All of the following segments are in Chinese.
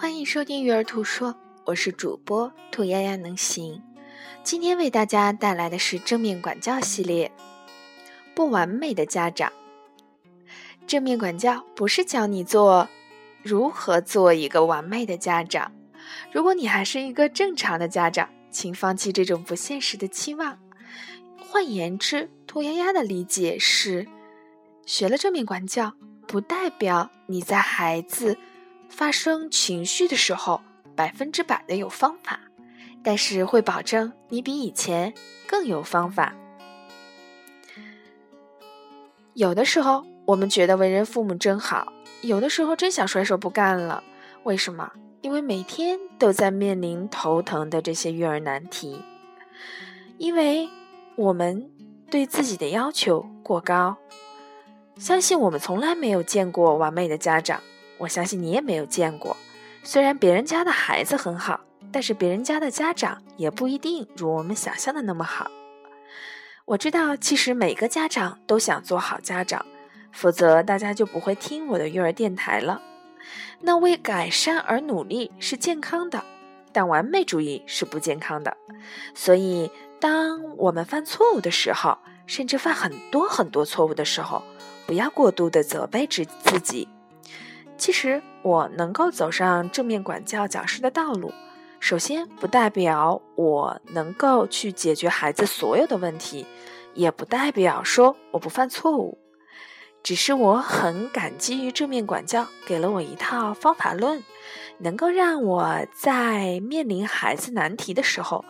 欢迎收听《育儿兔说》，我是主播兔丫丫能行。今天为大家带来的是正面管教系列。不完美的家长，正面管教不是教你做如何做一个完美的家长。如果你还是一个正常的家长，请放弃这种不现实的期望。换言之，兔丫丫的理解是：学了正面管教，不代表你在孩子。发生情绪的时候，百分之百的有方法，但是会保证你比以前更有方法。有的时候我们觉得为人父母真好，有的时候真想甩手不干了。为什么？因为每天都在面临头疼的这些育儿难题，因为我们对自己的要求过高。相信我们从来没有见过完美的家长。我相信你也没有见过，虽然别人家的孩子很好，但是别人家的家长也不一定如我们想象的那么好。我知道，其实每个家长都想做好家长，否则大家就不会听我的育儿电台了。那为改善而努力是健康的，但完美主义是不健康的。所以，当我们犯错误的时候，甚至犯很多很多错误的时候，不要过度的责备自自己。其实我能够走上正面管教讲师的道路，首先不代表我能够去解决孩子所有的问题，也不代表说我不犯错误，只是我很感激于正面管教给了我一套方法论，能够让我在面临孩子难题的时候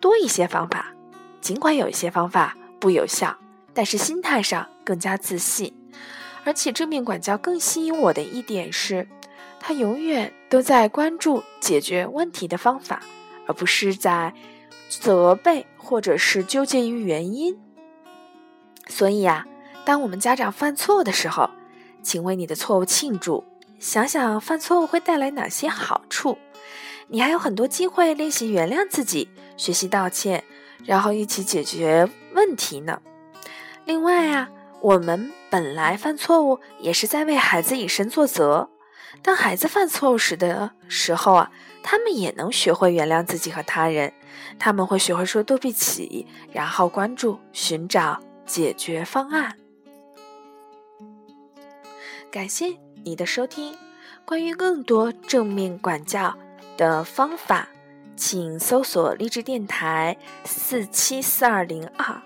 多一些方法，尽管有一些方法不有效，但是心态上更加自信。而且正面管教更吸引我的一点是，他永远都在关注解决问题的方法，而不是在责备或者是纠结于原因。所以呀，当我们家长犯错的时候，请为你的错误庆祝，想想犯错误会带来哪些好处，你还有很多机会练习原谅自己，学习道歉，然后一起解决问题呢。另外啊。我们本来犯错误，也是在为孩子以身作则。当孩子犯错误时的时候啊，他们也能学会原谅自己和他人，他们会学会说对不起，然后关注寻找解决方案。感谢你的收听，关于更多正面管教的方法，请搜索励志电台四七四二零二，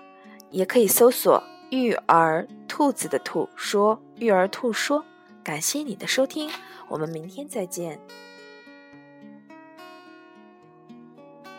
也可以搜索。育儿兔子的兔说：“育儿兔说，感谢你的收听，我们明天再见。”